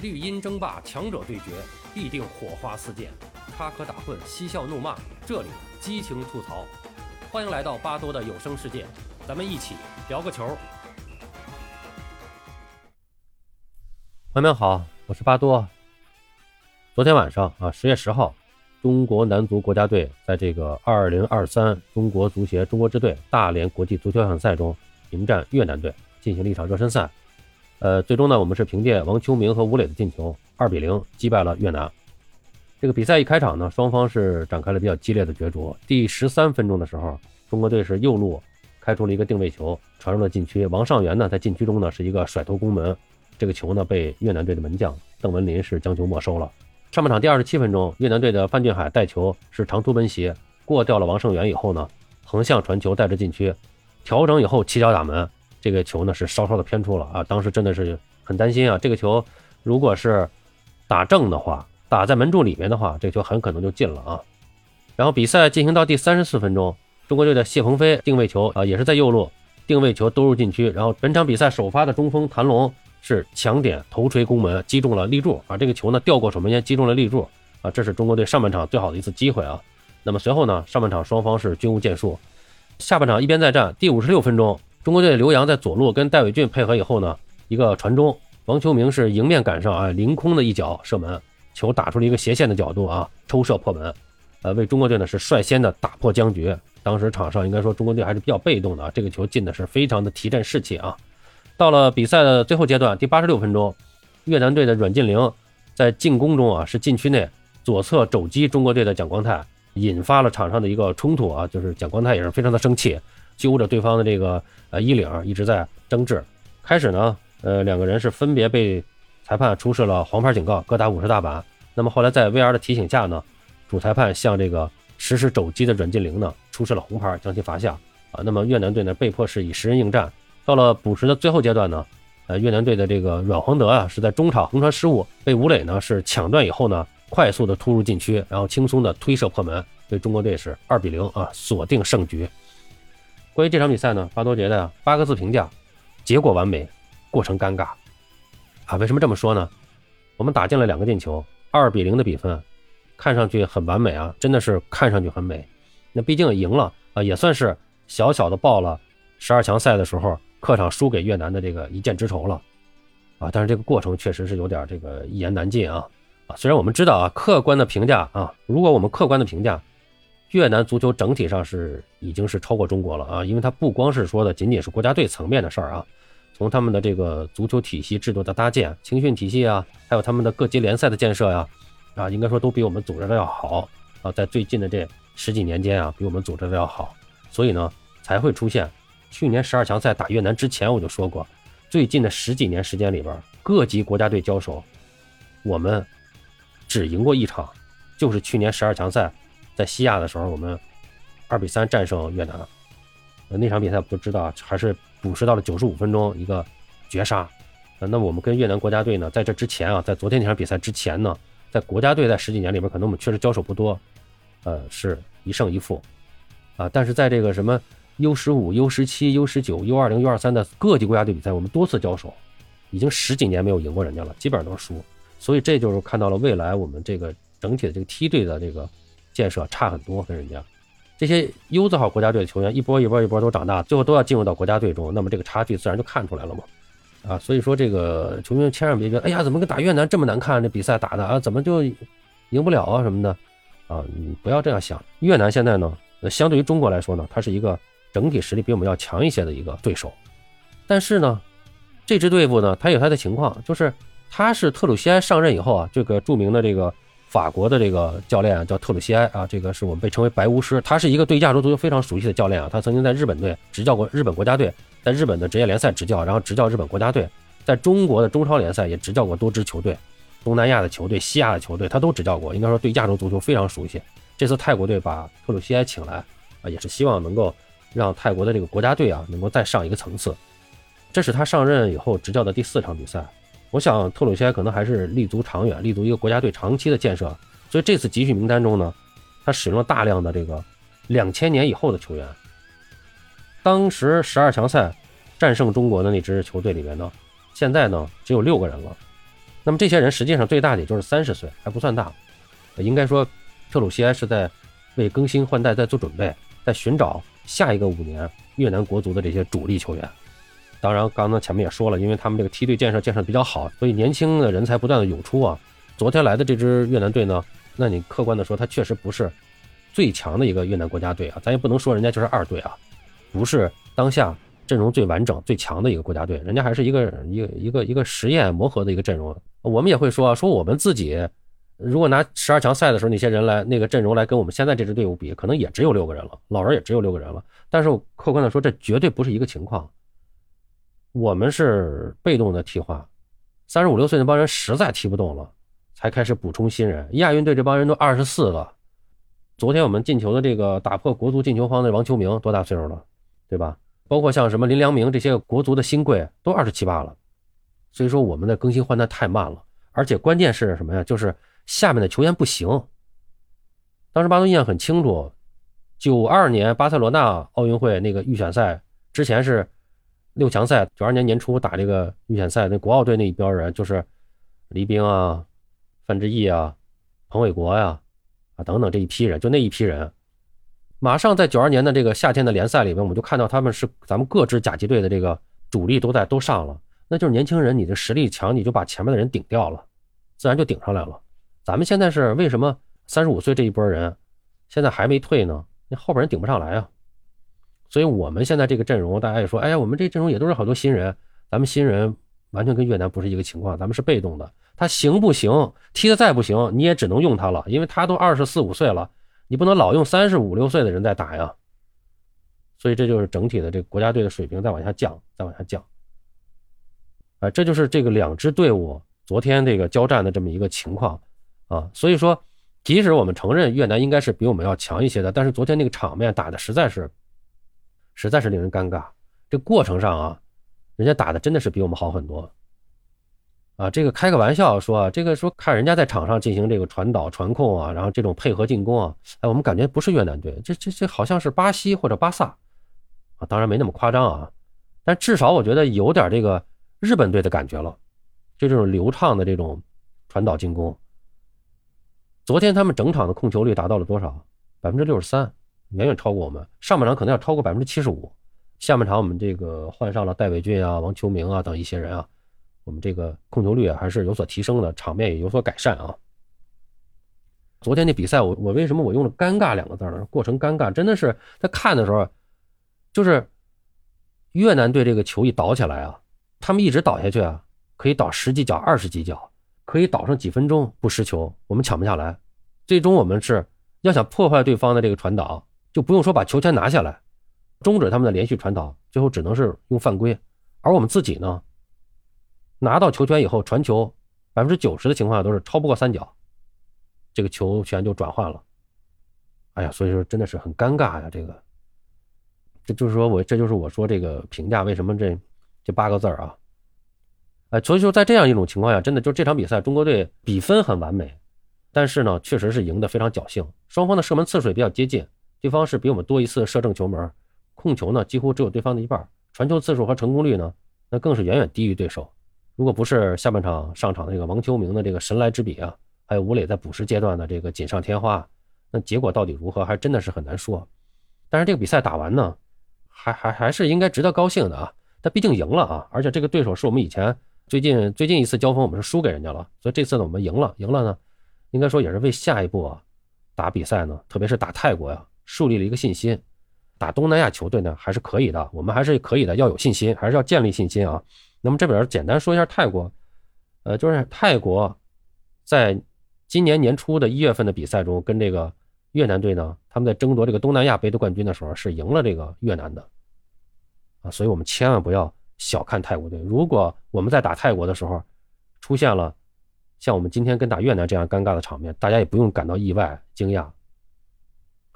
绿茵争霸，强者对决，必定火花四溅，插科打诨，嬉笑怒骂，这里激情吐槽。欢迎来到巴多的有声世界，咱们一起聊个球。朋友们好，我是巴多。昨天晚上啊，十月十号，中国男足国家队在这个二零二三中国足协中国支队大连国际足球小赛中迎战越南队，进行了一场热身赛。呃，最终呢，我们是凭借王秋明和吴磊的进球，二比零击败了越南。这个比赛一开场呢，双方是展开了比较激烈的角逐。第十三分钟的时候，中国队是右路开出了一个定位球，传入了禁区。王上元呢，在禁区中呢是一个甩头攻门，这个球呢被越南队的门将邓文林是将球没收了。上半场第二十七分钟，越南队的范俊海带球是长途奔袭，过掉了王胜元以后呢，横向传球带着禁区，调整以后起脚打门。这个球呢是稍稍的偏出了啊，当时真的是很担心啊。这个球如果是打正的话，打在门柱里面的话，这个球很可能就进了啊。然后比赛进行到第三十四分钟，中国队的谢鹏飞定位球啊，也是在右路定位球兜入禁区。然后本场比赛首发的中锋谭龙是抢点头锤攻门，击中了立柱啊。这个球呢掉过守门员，击中了立柱啊。这是中国队上半场最好的一次机会啊。那么随后呢，上半场双方是均无建树，下半场一边再战。第五十六分钟。中国队刘洋在左路跟戴伟俊配合以后呢，一个传中，王秋明是迎面赶上啊，凌空的一脚射门，球打出了一个斜线的角度啊，抽射破门，呃，为中国队呢是率先的打破僵局。当时场上应该说中国队还是比较被动的啊，这个球进的是非常的提振士气啊。到了比赛的最后阶段，第八十六分钟，越南队的阮晋玲在进攻中啊是禁区内左侧肘击中国队的蒋光太，引发了场上的一个冲突啊，就是蒋光太也是非常的生气。揪着对方的这个呃衣领，一直在争执。开始呢，呃，两个人是分别被裁判出示了黄牌警告，各打五十大板。那么后来在 VR 的提醒下呢，主裁判向这个实施肘击的阮晋玲呢出示了红牌，将其罚下。啊，那么越南队呢被迫是以十人应战。到了补时的最后阶段呢，呃，越南队的这个阮黄德啊是在中场横传失误，被吴磊呢是抢断以后呢，快速的突入禁区，然后轻松的推射破门，对中国队是二比零啊锁定胜局。关于这场比赛呢，巴多觉得八个字评价：结果完美，过程尴尬。啊，为什么这么说呢？我们打进了两个进球，二比零的比分，看上去很完美啊，真的是看上去很美。那毕竟赢了啊，也算是小小的报了十二强赛的时候客场输给越南的这个一箭之仇了。啊，但是这个过程确实是有点这个一言难尽啊。啊，虽然我们知道啊，客观的评价啊，如果我们客观的评价。越南足球整体上是已经是超过中国了啊，因为它不光是说的仅仅是国家队层面的事儿啊，从他们的这个足球体系制度的搭建、青训体系啊，还有他们的各级联赛的建设呀，啊，应该说都比我们组织的要好啊，在最近的这十几年间啊，比我们组织的要好，所以呢，才会出现去年十二强赛打越南之前我就说过，最近的十几年时间里边，各级国家队交手，我们只赢过一场，就是去年十二强赛。在西亚的时候，我们二比三战胜越南，那场比赛不知道还是补时到了九十五分钟一个绝杀。那么我们跟越南国家队呢，在这之前啊，在昨天那场比赛之前呢，在国家队在十几年里边，可能我们确实交手不多，呃，是一胜一负啊。但是在这个什么 U 十五、U 十七、U 十九、U 二零、U 二三的各级国家队比赛，我们多次交手，已经十几年没有赢过人家了，基本上都是输。所以这就是看到了未来我们这个整体的这个梯队的这个。建设差很多，跟人家这些 U 字号国家队的球员一波一波一波都长大，最后都要进入到国家队中，那么这个差距自然就看出来了嘛。啊，所以说这个球迷千万别觉得，哎呀，怎么跟打越南这么难看？这比赛打的啊，怎么就赢不了啊什么的？啊，你不要这样想。越南现在呢，相对于中国来说呢，它是一个整体实力比我们要强一些的一个对手。但是呢，这支队伍呢，它有它的情况，就是他是特鲁西埃上任以后啊，这个著名的这个。法国的这个教练啊叫特鲁西埃啊，这个是我们被称为白巫师，他是一个对亚洲足球非常熟悉的教练啊。他曾经在日本队执教过日本国家队，在日本的职业联赛执教，然后执教日本国家队，在中国的中超联赛也执教过多支球队，东南亚的球队、西亚的球队他都执教过，应该说对亚洲足球非常熟悉。这次泰国队把特鲁西埃请来啊，也是希望能够让泰国的这个国家队啊能够再上一个层次。这是他上任以后执教的第四场比赛。我想特鲁西埃可能还是立足长远，立足一个国家队长期的建设，所以这次集训名单中呢，他使用了大量的这个两千年以后的球员。当时十二强赛战胜中国的那支球队里面呢，现在呢只有六个人了。那么这些人实际上最大的也就是三十岁，还不算大。应该说，特鲁西埃是在为更新换代在做准备，在寻找下一个五年越南国足的这些主力球员。当然，刚刚前面也说了，因为他们这个梯队建设建设比较好，所以年轻的人才不断的涌出啊。昨天来的这支越南队呢，那你客观的说，他确实不是最强的一个越南国家队啊，咱也不能说人家就是二队啊，不是当下阵容最完整、最强的一个国家队，人家还是一个一个一个一个实验磨合的一个阵容。我们也会说，说我们自己如果拿十二强赛的时候那些人来那个阵容来跟我们现在这支队伍比，可能也只有六个人了，老人也只有六个人了。但是客观的说，这绝对不是一个情况。我们是被动的替换，三十五六岁那帮人实在踢不动了，才开始补充新人。亚运队这帮人都二十四了，昨天我们进球的这个打破国足进球荒的王秋明多大岁数了，对吧？包括像什么林良铭这些国足的新贵都二十七八了。所以说我们的更新换代太慢了，而且关键是什么呀？就是下面的球员不行。当时巴东印象很清楚，九二年巴塞罗那奥运会那个预选赛之前是。六强赛，九二年年初打这个预选赛，那国奥队那一边人就是黎兵啊、范志毅啊、彭伟国呀啊等等这一批人，就那一批人，马上在九二年的这个夏天的联赛里面，我们就看到他们是咱们各支甲级队的这个主力都在都上了，那就是年轻人，你的实力强，你就把前面的人顶掉了，自然就顶上来了。咱们现在是为什么三十五岁这一波人现在还没退呢？那后边人顶不上来啊。所以我们现在这个阵容，大家也说，哎呀，我们这阵容也都是好多新人，咱们新人完全跟越南不是一个情况，咱们是被动的。他行不行？踢得再不行，你也只能用他了，因为他都二十四五岁了，你不能老用三十五六岁的人在打呀。所以这就是整体的这个国家队的水平在往下降，在往下降。啊，这就是这个两支队伍昨天这个交战的这么一个情况啊。所以说，即使我们承认越南应该是比我们要强一些的，但是昨天那个场面打的实在是。实在是令人尴尬。这过程上啊，人家打的真的是比我们好很多。啊，这个开个玩笑说，这个说看人家在场上进行这个传导、传控啊，然后这种配合进攻啊，哎，我们感觉不是越南队，这这这好像是巴西或者巴萨啊，当然没那么夸张啊，但至少我觉得有点这个日本队的感觉了，就这种流畅的这种传导进攻。昨天他们整场的控球率达到了多少？百分之六十三。远远超过我们，上半场可能要超过百分之七十五，下半场我们这个换上了戴伟俊啊、王秋明啊等一些人啊，我们这个控球率还是有所提升的，场面也有所改善啊。昨天那比赛，我我为什么我用了“尴尬”两个字呢？过程尴尬，真的是在看的时候，就是越南队这个球一倒起来啊，他们一直倒下去啊，可以倒十几脚、二十几脚，可以倒上几分钟不失球，我们抢不下来，最终我们是要想破坏对方的这个传导。就不用说把球权拿下来，终止他们的连续传导，最后只能是用犯规。而我们自己呢，拿到球权以后传球，百分之九十的情况下都是超不过三角，这个球权就转换了。哎呀，所以说真的是很尴尬呀，这个，这就是说我这就是我说这个评价为什么这这八个字啊，哎，所以说在这样一种情况下，真的就这场比赛中国队比分很完美，但是呢，确实是赢得非常侥幸，双方的射门次数也比较接近。对方是比我们多一次射正球门，控球呢几乎只有对方的一半，传球次数和成功率呢，那更是远远低于对手。如果不是下半场上场的这个王秋明的这个神来之笔啊，还有吴磊在补时阶段的这个锦上添花，那结果到底如何，还真的是很难说。但是这个比赛打完呢，还还还是应该值得高兴的啊。他毕竟赢了啊，而且这个对手是我们以前最近最近一次交锋我们是输给人家了，所以这次呢我们赢了，赢了呢，应该说也是为下一步啊打比赛呢，特别是打泰国呀。树立了一个信心，打东南亚球队呢还是可以的，我们还是可以的，要有信心，还是要建立信心啊。那么这边简单说一下泰国，呃，就是泰国在今年年初的一月份的比赛中，跟这个越南队呢，他们在争夺这个东南亚杯的冠军的时候是赢了这个越南的啊，所以我们千万不要小看泰国队。如果我们在打泰国的时候出现了像我们今天跟打越南这样尴尬的场面，大家也不用感到意外惊讶。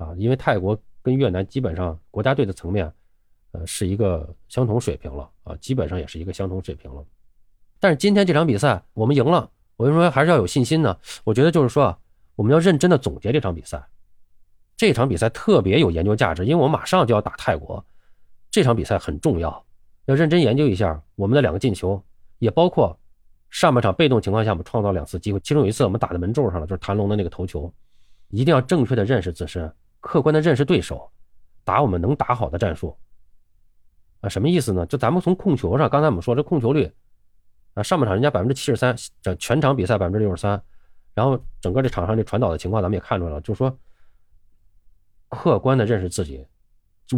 啊，因为泰国跟越南基本上国家队的层面，呃，是一个相同水平了啊，基本上也是一个相同水平了。但是今天这场比赛我们赢了，我跟你说还是要有信心呢。我觉得就是说，我们要认真的总结这场比赛，这场比赛特别有研究价值，因为我们马上就要打泰国，这场比赛很重要，要认真研究一下我们的两个进球，也包括上半场被动情况下，我们创造两次机会，其中有一次我们打在门柱上了，就是谭龙的那个头球。一定要正确的认识自身，客观的认识对手，打我们能打好的战术。啊，什么意思呢？就咱们从控球上，刚才我们说这控球率，啊，上半场人家百分之七十三，整全场比赛百分之六十三，然后整个这场上这传导的情况咱们也看出来了，就是说，客观的认识自己，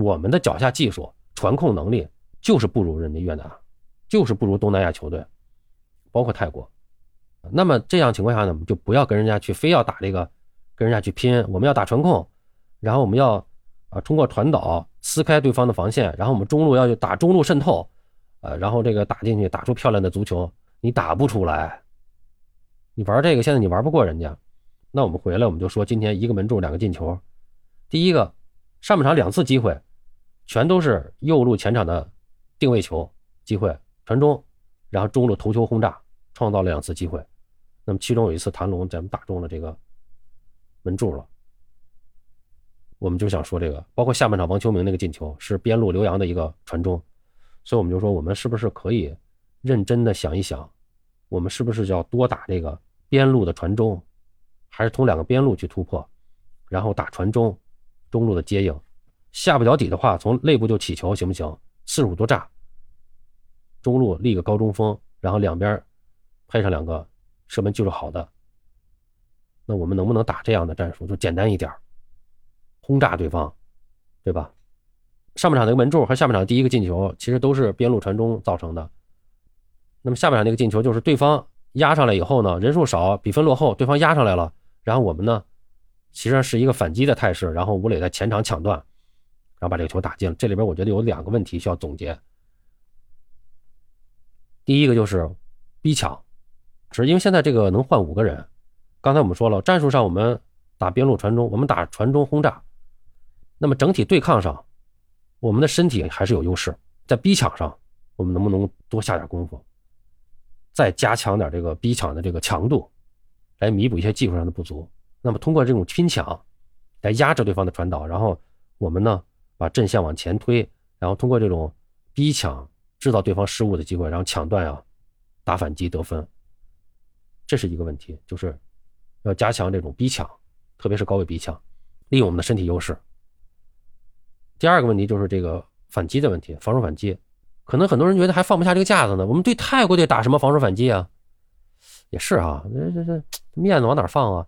我们的脚下技术、传控能力就是不如人家越南，就是不如东南亚球队，包括泰国。那么这样情况下呢，我们就不要跟人家去非要打这个。跟人家去拼，我们要打传控，然后我们要啊通过传导撕开对方的防线，然后我们中路要去打中路渗透，呃，然后这个打进去打出漂亮的足球，你打不出来。你玩这个现在你玩不过人家，那我们回来我们就说今天一个门柱两个进球，第一个上半场两次机会，全都是右路前场的定位球机会传中，然后中路头球轰炸创造了两次机会，那么其中有一次谭龙咱们打中了这个。门柱了，我们就想说这个，包括下半场王秋明那个进球是边路刘洋的一个传中，所以我们就说我们是不是可以认真的想一想，我们是不是要多打这个边路的传中，还是从两个边路去突破，然后打传中，中路的接应，下不了底的话，从内部就起球行不行？四十五度炸，中路立个高中锋，然后两边配上两个射门技术好的。那我们能不能打这样的战术？就简单一点轰炸对方，对吧？上半场那个门柱和下半场第一个进球，其实都是边路传中造成的。那么下半场那个进球就是对方压上来以后呢，人数少，比分落后，对方压上来了，然后我们呢，其实是一个反击的态势，然后吴磊在前场抢断，然后把这个球打进了。这里边我觉得有两个问题需要总结。第一个就是逼抢，是因为现在这个能换五个人。刚才我们说了，战术上我们打边路传中，我们打传中轰炸。那么整体对抗上，我们的身体还是有优势。在逼抢上，我们能不能多下点功夫，再加强点这个逼抢的这个强度，来弥补一些技术上的不足？那么通过这种拼抢，来压制对方的传导，然后我们呢把阵线往前推，然后通过这种逼抢制造对方失误的机会，然后抢断呀，打反击得分。这是一个问题，就是。要加强这种逼抢，特别是高位逼抢，利用我们的身体优势。第二个问题就是这个反击的问题，防守反击。可能很多人觉得还放不下这个架子呢。我们对泰国队打什么防守反击啊？也是啊，这这这面子往哪放啊？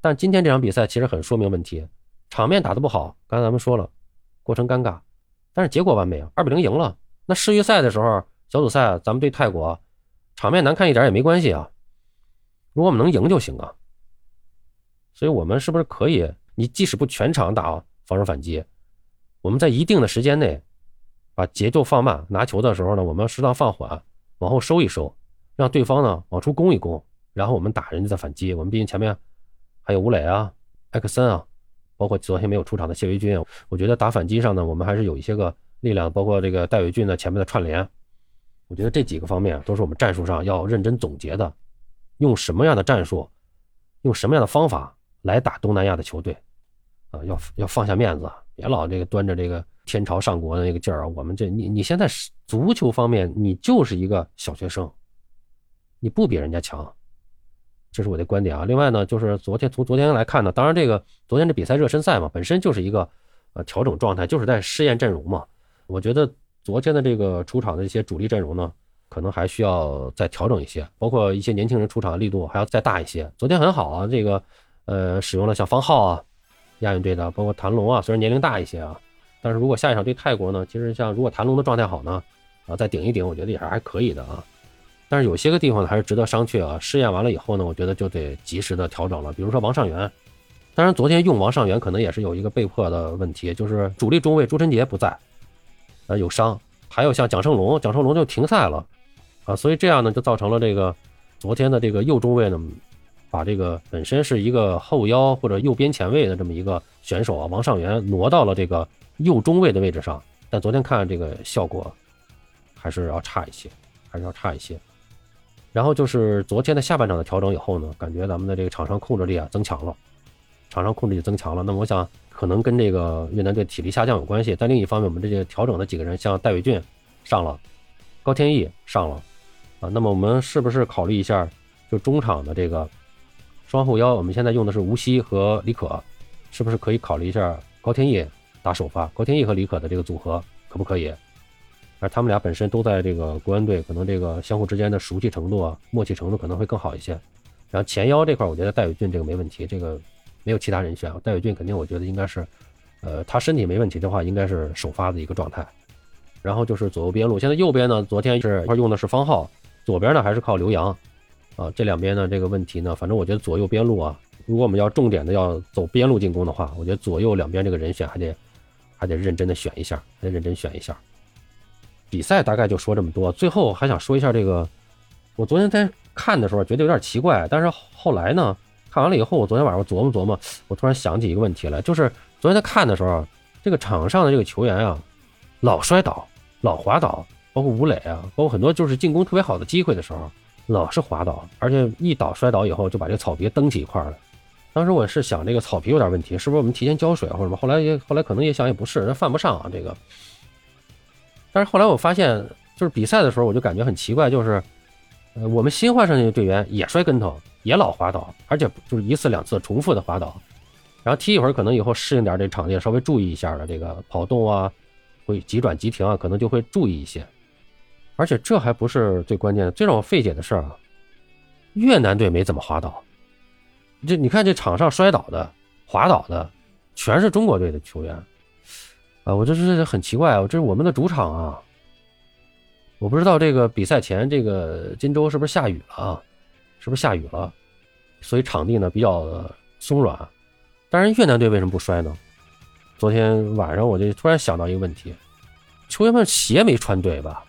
但今天这场比赛其实很说明问题，场面打得不好。刚才咱们说了，过程尴尬，但是结果完美啊，二比零赢了。那世预赛的时候，小组赛咱们对泰国，场面难看一点也没关系啊。如果我们能赢就行啊。所以，我们是不是可以？你即使不全场打防守反击，我们在一定的时间内把节奏放慢，拿球的时候呢，我们适当放缓，往后收一收，让对方呢往出攻一攻，然后我们打人家的反击。我们毕竟前面还有吴磊啊、艾克森啊，包括昨天没有出场的谢维军，我觉得打反击上呢，我们还是有一些个力量，包括这个戴伟俊的前面的串联，我觉得这几个方面都是我们战术上要认真总结的，用什么样的战术，用什么样的方法。来打东南亚的球队，啊，要要放下面子，别老这个端着这个天朝上国的那个劲儿啊！我们这你你现在足球方面，你就是一个小学生，你不比人家强，这是我的观点啊。另外呢，就是昨天从昨天来看呢，当然这个昨天这比赛热身赛嘛，本身就是一个呃调整状态，就是在试验阵容嘛。我觉得昨天的这个出场的一些主力阵容呢，可能还需要再调整一些，包括一些年轻人出场的力度还要再大一些。昨天很好啊，这个。呃，使用了像方浩啊，亚运队的，包括谭龙啊，虽然年龄大一些啊，但是如果下一场对泰国呢，其实像如果谭龙的状态好呢，啊，再顶一顶，我觉得也是还可以的啊。但是有些个地方呢，还是值得商榷啊。试验完了以后呢，我觉得就得及时的调整了。比如说王上元，当然昨天用王上元可能也是有一个被迫的问题，就是主力中卫朱晨杰不在，呃，有伤，还有像蒋胜龙，蒋胜龙就停赛了，啊，所以这样呢，就造成了这个昨天的这个右中卫呢。把这个本身是一个后腰或者右边前卫的这么一个选手啊，王上元挪到了这个右中卫的位置上，但昨天看这个效果还是要差一些，还是要差一些。然后就是昨天的下半场的调整以后呢，感觉咱们的这个场上控制力啊增强了，场上控制力增强了。那么我想可能跟这个越南队体力下降有关系，但另一方面我们这些调整的几个人，像戴伟俊上了，高天意上了，啊。那么我们是不是考虑一下，就中场的这个双后腰，我们现在用的是吴曦和李可，是不是可以考虑一下高天意打首发？高天意和李可的这个组合可不可以？而他们俩本身都在这个国安队，可能这个相互之间的熟悉程度啊、默契程度可能会更好一些。然后前腰这块，我觉得戴伟俊这个没问题，这个没有其他人选。戴伟俊肯定，我觉得应该是，呃，他身体没问题的话，应该是首发的一个状态。然后就是左右边路，现在右边呢，昨天是一块用的是方浩，左边呢还是靠刘洋，啊，这两边呢这个问题呢，反正我觉得左右边路啊，如果我们要重点的要走边路进攻的话，我觉得左右两边这个人选还得还得认真的选一下，还得认真选一下。比赛大概就说这么多，最后还想说一下这个，我昨天在看的时候觉得有点奇怪，但是后来呢，看完了以后，我昨天晚上琢磨琢磨，我突然想起一个问题来，就是昨天在看的时候，这个场上的这个球员啊，老摔倒，老滑倒，包括吴磊啊，包括很多就是进攻特别好的机会的时候，老是滑倒，而且一倒摔倒以后就把这个草皮蹬起一块了。当时我是想这个草皮有点问题，是不是我们提前浇水或者什么？后来也后来可能也想也不是，那犯不上啊这个。但是后来我发现，就是比赛的时候，我就感觉很奇怪，就是，呃，我们新换上去的队员也摔跟头，也老滑倒，而且就是一次两次重复的滑倒，然后踢一会儿，可能以后适应点这场地，稍微注意一下的这个跑动啊，会急转急停啊，可能就会注意一些。而且这还不是最关键的，最让我费解的事儿啊，越南队没怎么滑倒，这你看这场上摔倒的、滑倒的，全是中国队的球员。啊，我这是很奇怪啊！这是我们的主场啊，我不知道这个比赛前这个金州是不是下雨了啊？是不是下雨了？所以场地呢比较松软。但是越南队为什么不摔呢？昨天晚上我就突然想到一个问题：球员们鞋没穿对吧？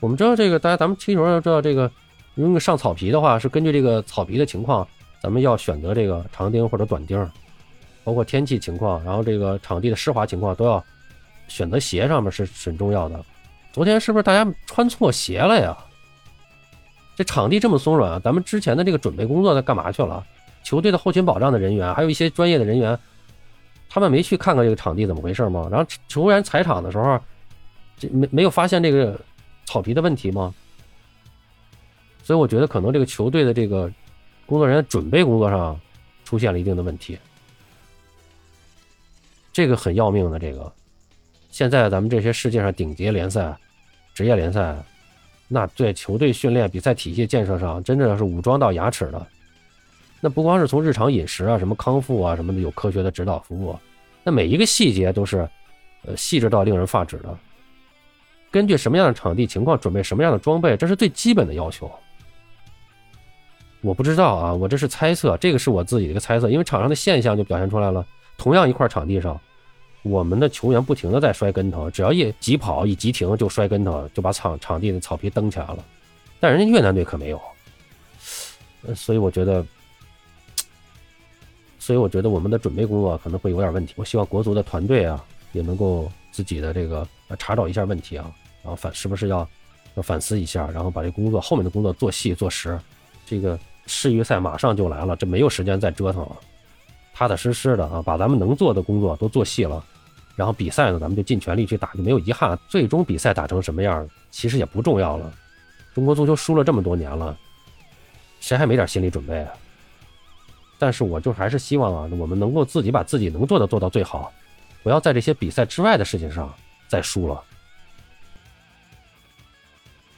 我们知道这个，大家咱们踢球要知道这个，如果上草皮的话，是根据这个草皮的情况，咱们要选择这个长钉或者短钉。包括天气情况，然后这个场地的湿滑情况都要选择鞋上面是很重要的。昨天是不是大家穿错鞋了呀？这场地这么松软，咱们之前的这个准备工作在干嘛去了？球队的后勤保障的人员，还有一些专业的人员，他们没去看看这个场地怎么回事吗？然后球员踩场的时候，这没没有发现这个草皮的问题吗？所以我觉得可能这个球队的这个工作人员准备工作上出现了一定的问题。这个很要命的，这个，现在咱们这些世界上顶级联赛、职业联赛，那在球队训练、比赛体系建设上，真正是武装到牙齿的。那不光是从日常饮食啊、什么康复啊什么的有科学的指导服务，那每一个细节都是，呃，细致到令人发指的。根据什么样的场地情况准备什么样的装备，这是最基本的要求。我不知道啊，我这是猜测，这个是我自己的一个猜测，因为场上的现象就表现出来了。同样一块场地上，我们的球员不停的在摔跟头，只要一急跑一急停就摔跟头，就把场场地的草皮蹬起来了。但人家越南队可没有，所以我觉得，所以我觉得我们的准备工作可能会有点问题。我希望国足的团队啊，也能够自己的这个查找一下问题啊，然后反是不是要要反思一下，然后把这工作后面的工作做细做实。这个世预赛马上就来了，这没有时间再折腾了。踏踏实实的啊，把咱们能做的工作都做细了，然后比赛呢，咱们就尽全力去打，就没有遗憾。最终比赛打成什么样，其实也不重要了。中国足球输了这么多年了，谁还没点心理准备啊？但是我就还是希望啊，我们能够自己把自己能做的做到最好，不要在这些比赛之外的事情上再输了。